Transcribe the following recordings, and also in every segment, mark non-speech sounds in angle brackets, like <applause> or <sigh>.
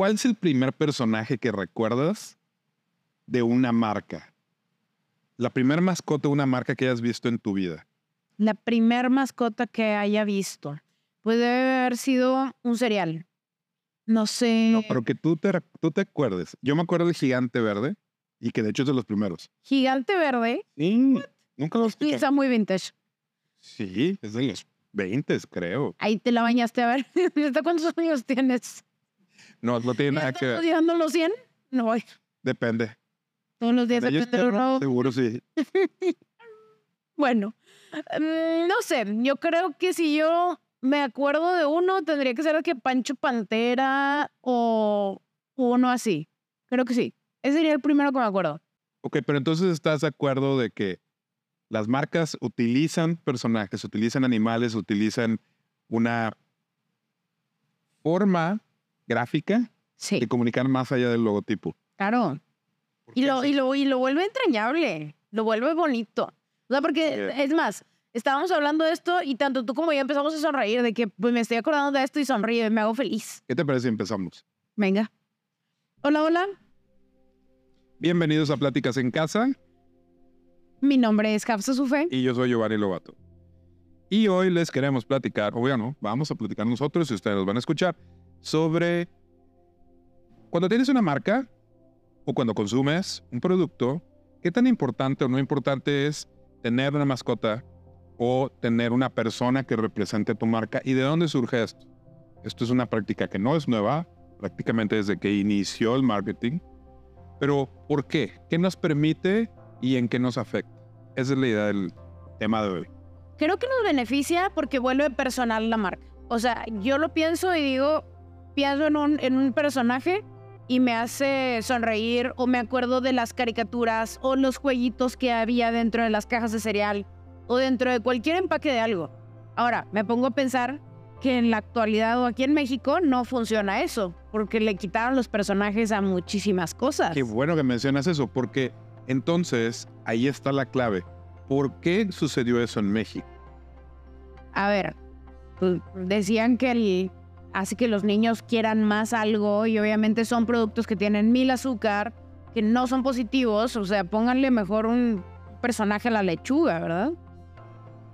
¿cuál es el primer personaje que recuerdas de una marca? La primera mascota de una marca que hayas visto en tu vida. La primer mascota que haya visto. Puede haber sido un cereal. No sé. No, pero que tú te, tú te acuerdes. Yo me acuerdo del gigante verde y que de hecho es de los primeros. Gigante verde. Sí. Nunca los Y está muy vintage. Sí, es de los 20, creo. Ahí te la bañaste a ver. <laughs> ¿Hasta cuántos años tienes? No, no tiene nada ¿Ya que ver. llegando a los 100? No voy. Depende. Todos los días depende de uno. Seguro sí. <laughs> Bueno, mm, no sé. Yo creo que si yo me acuerdo de uno, tendría que ser el que Pancho Pantera o uno así. Creo que sí. Ese sería el primero que me acuerdo. Ok, pero entonces estás de acuerdo de que las marcas utilizan personajes, utilizan animales, utilizan una forma gráfica Sí, de comunicar más allá del logotipo. claro. Y lo, y, lo, y lo vuelve entrañable, lo vuelve bonito. O sea, porque es más, estábamos hablando de esto y tanto tú como yo empezamos a sonreír de que pues, me estoy acordando de esto y sonríe, me hago feliz. ¿Qué te parece si empezamos? Venga. Hola, hola. Bienvenidos a Pláticas en Casa Mi nombre es Hafsa Sufe. y yo soy Giovanni Lobato. Y hoy les queremos platicar, o bueno, vamos a platicar nosotros y ustedes nos van a escuchar, sobre cuando tienes una marca o cuando consumes un producto, qué tan importante o no importante es tener una mascota o tener una persona que represente tu marca y de dónde surge esto. Esto es una práctica que no es nueva, prácticamente desde que inició el marketing. Pero ¿por qué? ¿Qué nos permite y en qué nos afecta? Esa es la idea del tema de hoy. Creo que nos beneficia porque vuelve personal la marca. O sea, yo lo pienso y digo, pienso en un, en un personaje y me hace sonreír o me acuerdo de las caricaturas o los jueguitos que había dentro de las cajas de cereal o dentro de cualquier empaque de algo. Ahora, me pongo a pensar que en la actualidad o aquí en México no funciona eso, porque le quitaron los personajes a muchísimas cosas. Qué bueno que mencionas eso, porque entonces ahí está la clave. ¿Por qué sucedió eso en México? A ver, pues, decían que el, hace que los niños quieran más algo y obviamente son productos que tienen mil azúcar, que no son positivos, o sea, pónganle mejor un personaje a la lechuga, ¿verdad?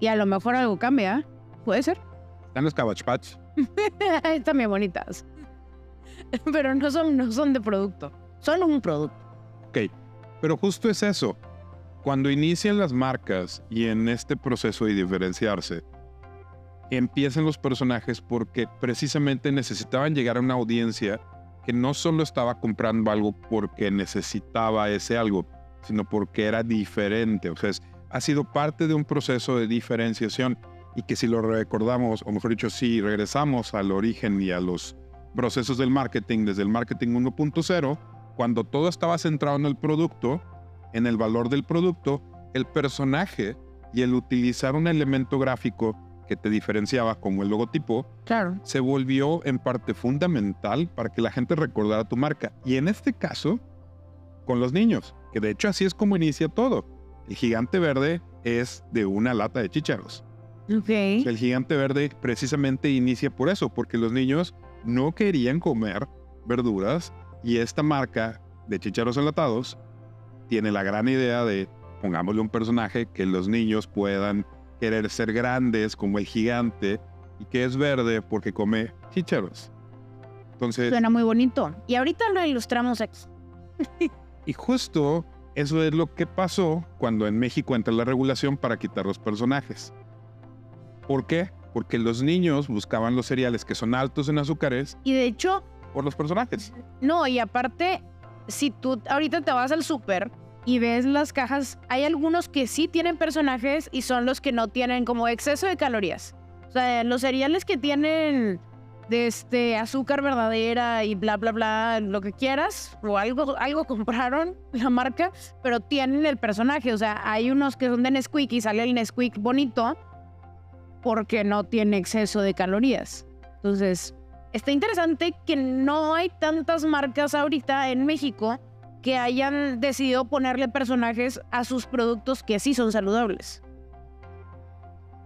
Y a lo mejor algo cambia, puede ser. Están los Cabbage Patch. <laughs> Están bien bonitas. <laughs> Pero no son, no son de producto, son un producto. Ok, pero justo es eso. Cuando inician las marcas y en este proceso de diferenciarse, empiezan los personajes porque precisamente necesitaban llegar a una audiencia que no solo estaba comprando algo porque necesitaba ese algo, sino porque era diferente. O sea, ha sido parte de un proceso de diferenciación y que si lo recordamos, o mejor dicho, si regresamos al origen y a los procesos del marketing, desde el marketing 1.0, cuando todo estaba centrado en el producto, en el valor del producto, el personaje y el utilizar un elemento gráfico que te diferenciaba como el logotipo, Claro. se volvió en parte fundamental para que la gente recordara tu marca. Y en este caso, con los niños, que de hecho así es como inicia todo. El gigante verde es de una lata de chícharos. Ok. El gigante verde precisamente inicia por eso, porque los niños no querían comer verduras y esta marca de chícharos enlatados tiene la gran idea de pongámosle un personaje que los niños puedan querer ser grandes como el gigante y que es verde porque come chícharos. Entonces, Suena muy bonito. Y ahorita lo ilustramos aquí. y justo eso es lo que pasó cuando en México entra la regulación para quitar los personajes. ¿Por qué? Porque los niños buscaban los cereales que son altos en azúcares Y de hecho, por los personajes. No, y aparte, si tú ahorita te vas al súper y ves las cajas, hay algunos que sí tienen personajes y son los que no tienen como exceso de calorías. O sea, los cereales que tienen este azúcar verdadera y bla bla bla, lo que quieras, o algo, algo <laughs> compraron la marca, pero tienen el personaje. O sea, hay unos que son de Nesquik y sale el Nesquik bonito porque no tiene exceso de calorías. Entonces, está interesante que no hay tantas marcas ahorita en México que hayan decidido ponerle personajes a sus productos que sí son saludables.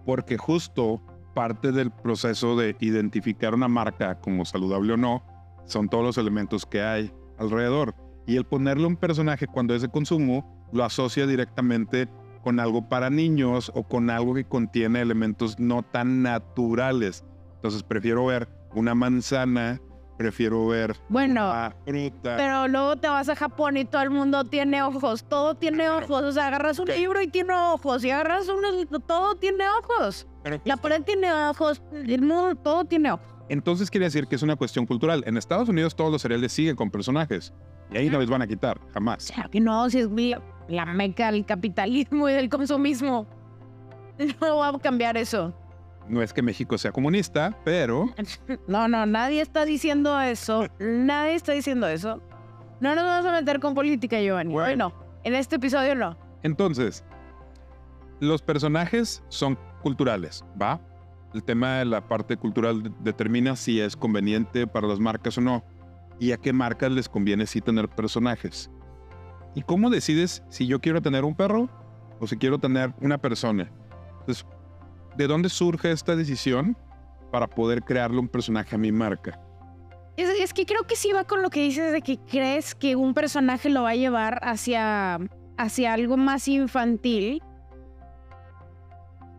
Porque justo parte del proceso de identificar una marca como saludable o no son todos los elementos que hay alrededor. Y el ponerle un personaje cuando es de consumo lo asocia directamente con algo para niños o con algo que contiene elementos no tan naturales. Entonces prefiero ver una manzana, prefiero ver Bueno, una fruta. pero luego te vas a Japón y todo el mundo tiene ojos. Todo tiene ojos. O sea, agarras un Ok. libro y tiene ojos. Y agarras un... Todo tiene ojos. Pero La pared tiene ojos. El mundo, todo tiene ojos. Entonces quiere decir que es una cuestión cultural. En Estados Unidos todos los cereales siguen con personajes. Y ahí no les van a quitar, jamás. Claro que no, si es la, la meca del capitalismo y del consumismo. <laughs> No va a cambiar eso. No es que México sea comunista, pero <laughs> No, no, nadie está diciendo eso. Nadie está diciendo eso. No nos vamos a meter con política, Giovanni. Hoy Bueno. no. En este episodio no. entonces, los personajes son culturales, ¿va? El tema de la parte cultural de- determina si es conveniente para las marcas o no. Y a qué marcas les conviene sí tener personajes. ¿Y cómo decides si yo quiero tener un perro o si quiero tener una persona? Entonces, ¿de dónde surge esta decisión para poder crearle un personaje a mi marca? Es, que creo que sí va con lo que dices de que crees que un personaje lo va a llevar hacia, hacia algo más infantil.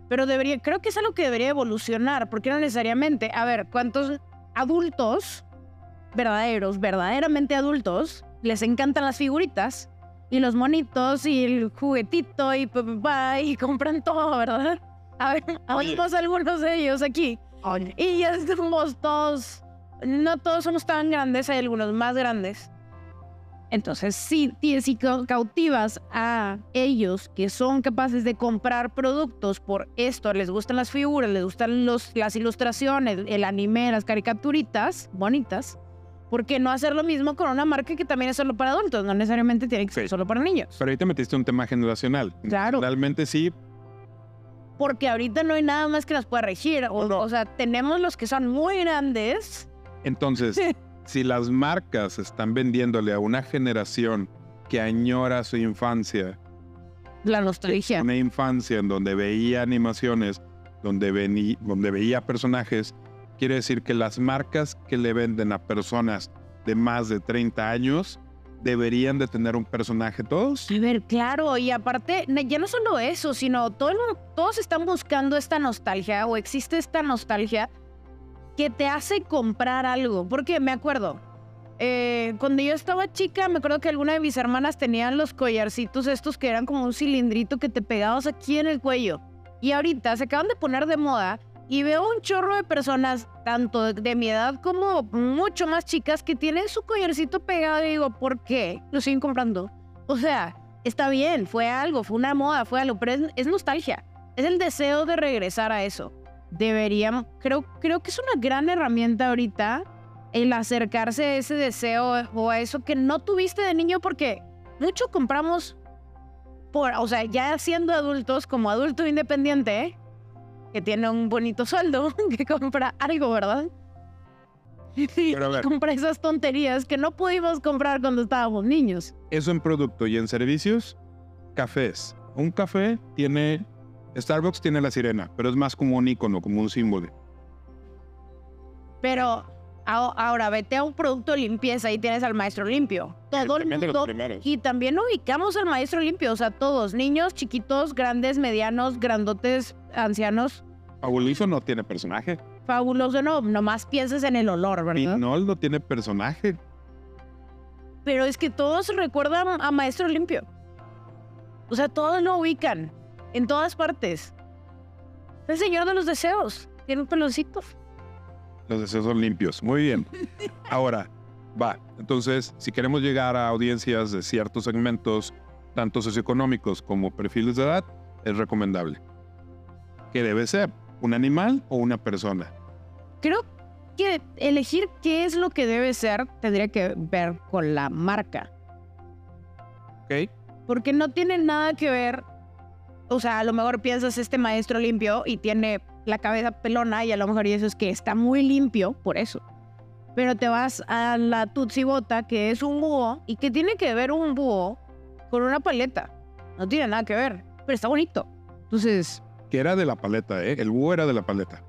Pero debería, creo que es algo que debería evolucionar, porque no necesariamente. A ver, ¿cuántos adultos, verdaderos, verdaderamente adultos, les encantan las figuritas? Y los monitos y el juguetito y, y compran todo, ¿verdad? A ver, oímos algunos de ellos aquí. Y ya somos todos, no todos somos tan grandes, hay algunos más grandes. Entonces, si, si cau- cautivas a ellos que son capaces de comprar productos por esto, les gustan las figuras, les gustan los, las ilustraciones, el anime, las caricaturitas bonitas, ¿por qué no hacer lo mismo con una marca que también es solo para adultos? No necesariamente tiene que ser Sí. solo para niños. Pero ahí te metiste un tema generacional. Claro. Realmente sí, Porque ahorita no hay nada más que nos pueda regir. O, No. o sea, tenemos los que son muy grandes. Entonces, <laughs> si las marcas están vendiéndole a una generación que añora su infancia, La nostalgia. una infancia en donde veía animaciones, donde, vení- donde veía personajes, quiere decir que las marcas que le venden a personas de más de 30 años deberían de tener un personaje todos. A ver, claro, y aparte, ya no solo eso, sino todo el mundo- todos están buscando esta nostalgia o existe esta nostalgia que te hace comprar algo. Porque me acuerdo, eh, cuando yo estaba chica, me acuerdo que alguna de mis hermanas tenían los collarcitos estos que eran como un cilindrito que te pegabas aquí en el cuello. Y ahorita se acaban de poner de moda y veo un chorro de personas, tanto de, mi edad como mucho más chicas, que tienen su collarcito pegado y digo, ¿por qué? Lo siguen comprando. O sea, está bien, fue algo, fue una moda, fue algo, pero es, es nostalgia. Es el deseo de regresar a eso. Deberíamos, creo, creo que es una gran herramienta ahorita el acercarse a ese deseo o a eso que no tuviste de niño porque mucho compramos por, o sea, ya siendo adultos, como adulto independiente, ¿eh? Que tiene un bonito sueldo, <laughs> que compra algo, ¿verdad? Ver. compra esas tonterías que no pudimos comprar cuando estábamos niños. Eso en producto y en servicios, cafés. Un café tiene, Starbucks tiene la sirena, pero es más como un icono, como un símbolo. Pero ahora vete a un producto de limpieza y tienes al maestro limpio. Todo el mundo. Y también ubicamos al maestro limpio, o sea, todos, niños, chiquitos, grandes, medianos, grandotes, ancianos. Fabuloso no tiene personaje. Fabuloso, no, nomás piensas en el olor, ¿verdad? Pinol no tiene personaje. Pero es que todos recuerdan a maestro limpio. O sea, todos lo ubican, en todas partes. El señor de los deseos, tiene un peloncito. Los deseos son limpios. Muy bien. <laughs> Ahora, va. Entonces, si queremos llegar a audiencias de ciertos segmentos, tanto socioeconómicos como perfiles de edad, es recomendable. ¿Qué debe ser? ¿Un animal o una persona? Creo que elegir qué es lo que debe ser tendría que ver con la marca. ¿Ok? Porque no tiene nada que ver. O sea, a lo mejor piensas este maestro limpio y tiene la cabeza pelona y a lo mejor y eso es que está muy limpio por eso. Pero te vas a la Tutsi Bota, que es un búho, y que tiene que ver un búho con una paleta. No tiene nada que ver, pero está bonito. Entonces, Que era de la paleta, ¿eh? El búho era de la paleta.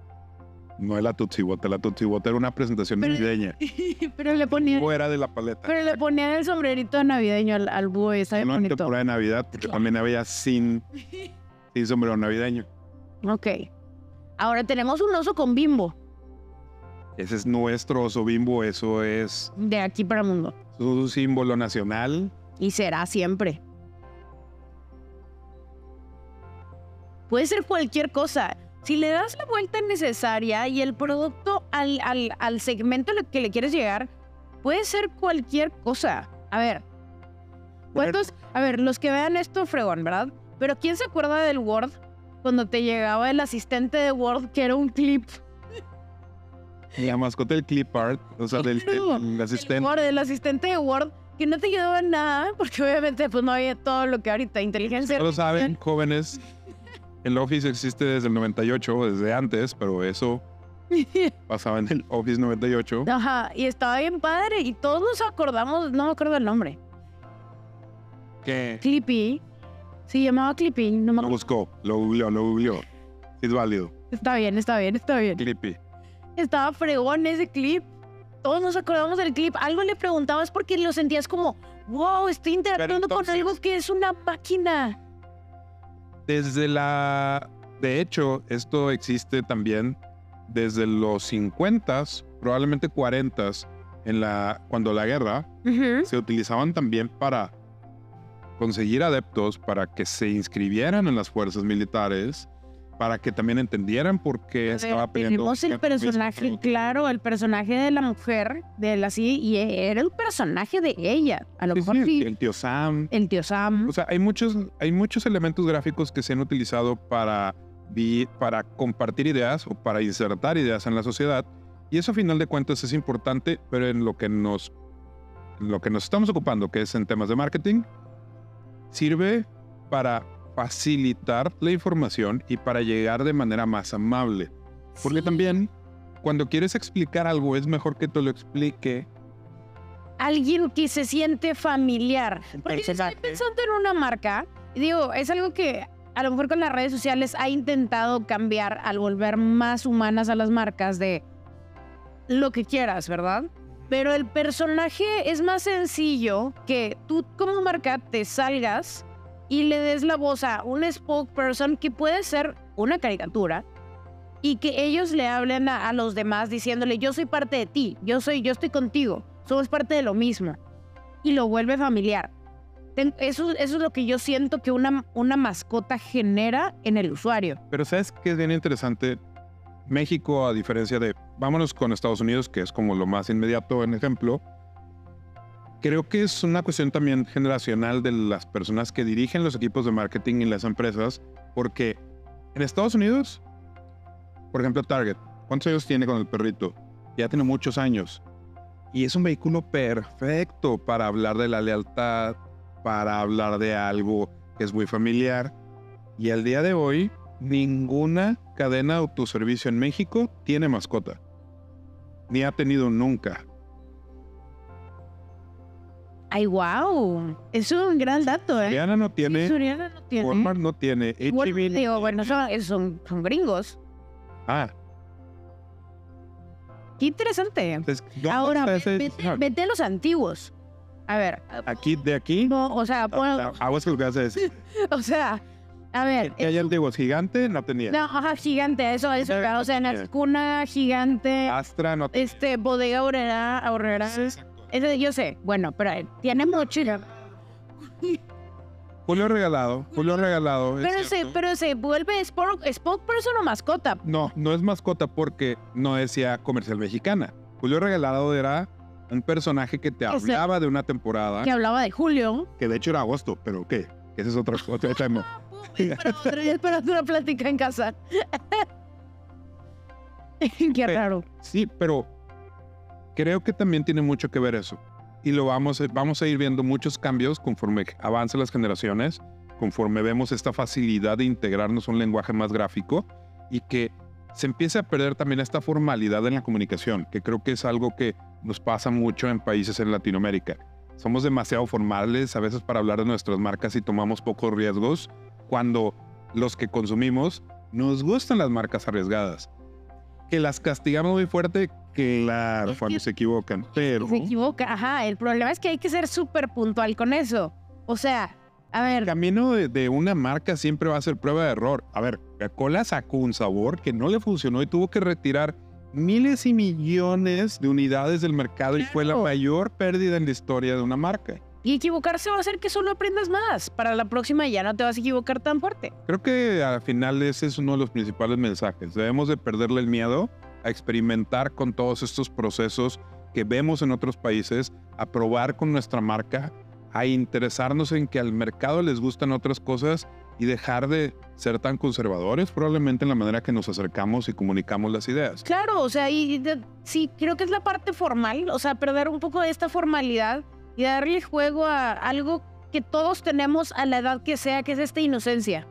No es la Tutsi Bota, la Tutsi Bota era una presentación Pero- navideña. <laughs> pero le ponían, Fuera de la paleta. pero le ponían el sombrerito navideño al, al búho y está bien No bonito. temporada de Navidad, porque Claro. también había sin, <laughs> sin sombrero navideño. Ok. Ahora tenemos un oso con bimbo Ese es nuestro oso bimbo, eso es, de aquí para el mundo. es un símbolo nacional. Y será siempre. Puede ser cualquier cosa. Si le das la vuelta necesaria y el producto al, al, al segmento al que le quieres llegar, puede ser cualquier cosa. A ver. ¿Cuántos? A ver, los que vean esto, fregón, ¿verdad? Pero ¿quién se acuerda del Word? Cuando te llegaba el asistente de Word, que era un clip. La mascota del clip art, o sea, del, El asistente. Word, el asistente de Word, que no te ayudaba en nada, porque obviamente pues no había todo lo que ahorita, inteligencia lo saben, jóvenes. El Office existe desde el 98, desde antes, pero eso <laughs> pasaba en el Office 98. Ajá, y estaba bien padre y todos nos acordamos, no me acuerdo el nombre. Que Clippy. Se llamaba Clippy, no me lo acuerdo. buscó, lo googleó, lo googleó. Sí, Es válido. Está bien, está bien, está bien. Clippy. Estaba fregón ese clip. Todos nos acordamos del clip. Algo le preguntabas porque lo sentías como, wow, estoy interactuando con algo que es una máquina. Desde la... De hecho, esto existe también desde los 50s, probablemente 40s, en la, cuando la guerra, se utilizaban también para conseguir adeptos, para que se inscribieran en las fuerzas militares, para que también entendieran por qué ver, estaba peleando. Tenemos el personaje, claro, el personaje de la mujer, de la sí, y era el personaje de ella. A lo Sí, mejor sí, el tío Sam. el tío Sam. O sea, hay muchos, hay muchos elementos gráficos que se han utilizado para, para compartir ideas o para insertar ideas en la sociedad. Y eso a final de cuentas es importante, pero en lo que nos, en lo que nos estamos ocupando, que es en temas de marketing, sirve para facilitar la información y para llegar de manera más amable. Porque Sí. también cuando quieres explicar algo es mejor que te lo explique alguien que se siente familiar. Porque yo estoy pensando en una marca, y digo, es algo que a lo mejor con las redes sociales ha intentado cambiar al volver más humanas a las marcas de lo que quieras, ¿verdad? Pero el personaje es más sencillo que tú como marca te salgas y le des la voz a un spokesperson que puede ser una caricatura y que ellos le hablen a, a los demás diciéndole yo soy parte de ti, yo soy, yo estoy contigo, somos parte de lo mismo y lo vuelve familiar. Eso, eso es lo que yo siento que una, una mascota genera en el usuario. Pero ¿sabes qué es bien interesante? México, a diferencia de, vámonos con Estados Unidos, que es como lo más inmediato en ejemplo, creo que es una cuestión también generacional de las personas que dirigen los equipos de marketing y las empresas, porque en Estados Unidos, por ejemplo, Target, ¿cuántos años tiene con el perrito? Ya tiene muchos años. Y es un vehículo perfecto para hablar de la lealtad, para hablar de algo que es muy familiar. Y al día de hoy, ninguna cadena de autoservicio en México tiene mascota. Ni ha tenido nunca. ¡Ay, wow! Es un gran dato, ¿eh? Soriana no tiene, Soriana no tiene. Walmart no tiene, digo, bueno, son, son, son gringos. Ah, Qué interesante. entonces, ¿dónde Ahora, vete, vete a los antiguos. A ver, Aquí, de aquí, no, o sea, pon- ah, que lo que hace es, <laughs> o sea, a ver, que hay antiguos, gigante no tenía, no, ajá, gigante, eso, eso, o sea, en la cuna gigante, Astra no tenía. este, bodega aurrera, aurrera, ese yo sé, bueno, pero eh, tiene mucho, <laughs> Julio regalado, Julio regalado. pero se, pero se vuelve spoke- spokesperson o mascota. No, no es mascota porque no decía comercial mexicana. Julio Regalado era un personaje que te hablaba de una temporada, que hablaba de Julio. que de hecho era agosto, pero ¿qué? Ese es otro, otro tema. Para <laughs> otra, para otra plática en casa. <laughs> Qué raro. Sí, pero creo que también tiene mucho que ver eso. Y lo vamos, vamos a ir viendo muchos cambios conforme avancen las generaciones, conforme vemos esta facilidad de integrarnos a un lenguaje más gráfico y que se empiece a perder también esta formalidad en la comunicación, que creo que es algo que nos pasa mucho en países en Latinoamérica. Somos demasiado formales a veces para hablar de nuestras marcas y tomamos pocos riesgos cuando los que consumimos nos gustan las marcas arriesgadas. Que las castigamos muy fuerte, claro, Es cuando que- se equivocan. Pero Se equivoca, ajá. El problema es que hay que ser súper puntual con eso. O sea, a el ver, camino de, de una marca siempre va a ser prueba de error. A ver, Coca-Cola sacó un sabor que no le funcionó y tuvo que retirar miles y millones de unidades del mercado y fue la Claro. mayor pérdida en la historia de una marca. Y equivocarse va a hacer que solo aprendas más. Para la próxima ya no te vas a equivocar tan fuerte. Creo que al final ese es uno de los principales mensajes. Debemos de perderle el miedo a experimentar con todos estos procesos que vemos en otros países, a probar con nuestra marca, a interesarnos en que al mercado les gustan otras cosas y dejar de ser tan conservadores probablemente en la manera que nos acercamos y comunicamos las ideas. Claro, o sea, y de- sí, creo que es la parte formal, o sea, perder un poco de esta formalidad y darle juego a algo que todos tenemos a la edad que sea, que es esta inocencia,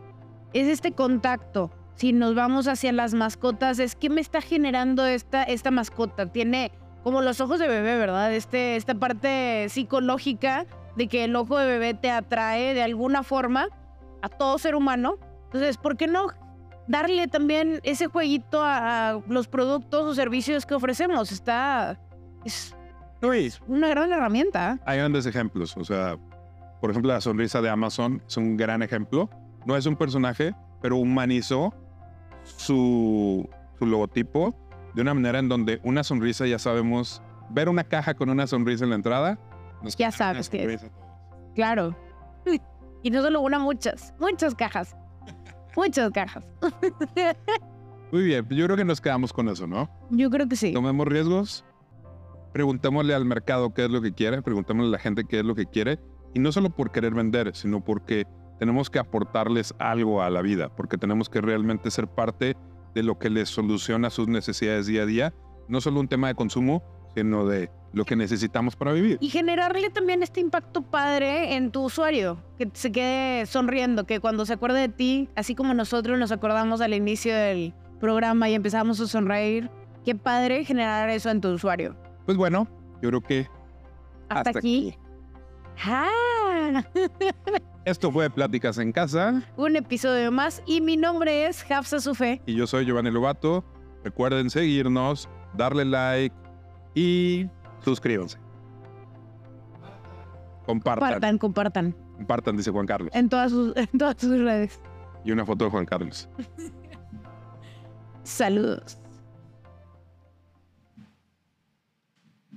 es este contacto. Si nos vamos hacia las mascotas, es que me está generando esta, esta mascota. Tiene como los ojos de bebé, ¿verdad? Este, esta parte psicológica de que el ojo de bebé te atrae de alguna forma a todo ser humano. Entonces, ¿por qué no darle también ese jueguito a, los productos o servicios que ofrecemos? Está. Es una gran herramienta. Hay grandes ejemplos, o sea, por ejemplo, la sonrisa de Amazon es un gran ejemplo. No es un personaje, pero humanizó su, su logotipo de una manera en donde una sonrisa ya sabemos, ver una caja con una sonrisa en la entrada, nos Ya sabes qué es. Claro. Y no solo una, muchas. Muchas cajas. Muchas cajas. <laughs> Muy bien, yo creo que nos quedamos con eso, ¿no? Yo creo que sí. Tomemos riesgos, preguntémosle al mercado qué es lo que quiere, preguntémosle a la gente qué es lo que quiere, y no solo por querer vender, sino porque tenemos que aportarles algo a la vida, porque tenemos que realmente ser parte de lo que les soluciona sus necesidades día a día, no solo un tema de consumo, sino de lo que necesitamos para vivir. Y generarle también este impacto padre en tu usuario, que se quede sonriendo, que cuando se acuerde de ti, así como nosotros nos acordamos al inicio del programa y empezamos a sonreír, qué padre generar eso en tu usuario. Pues bueno, yo creo que Hasta, aquí. ¡Ah! <laughs> esto fue Pláticas en Casa Un episodio más y mi nombre es Hafsa Sufe. y yo soy Giovanni Lobato. Recuerden seguirnos, darle like y suscríbanse. Compartan. Compartan, compartan Compartan, dice Juan Carlos. en todas sus, en todas sus redes. Y una foto de Juan Carlos. <laughs> Saludos.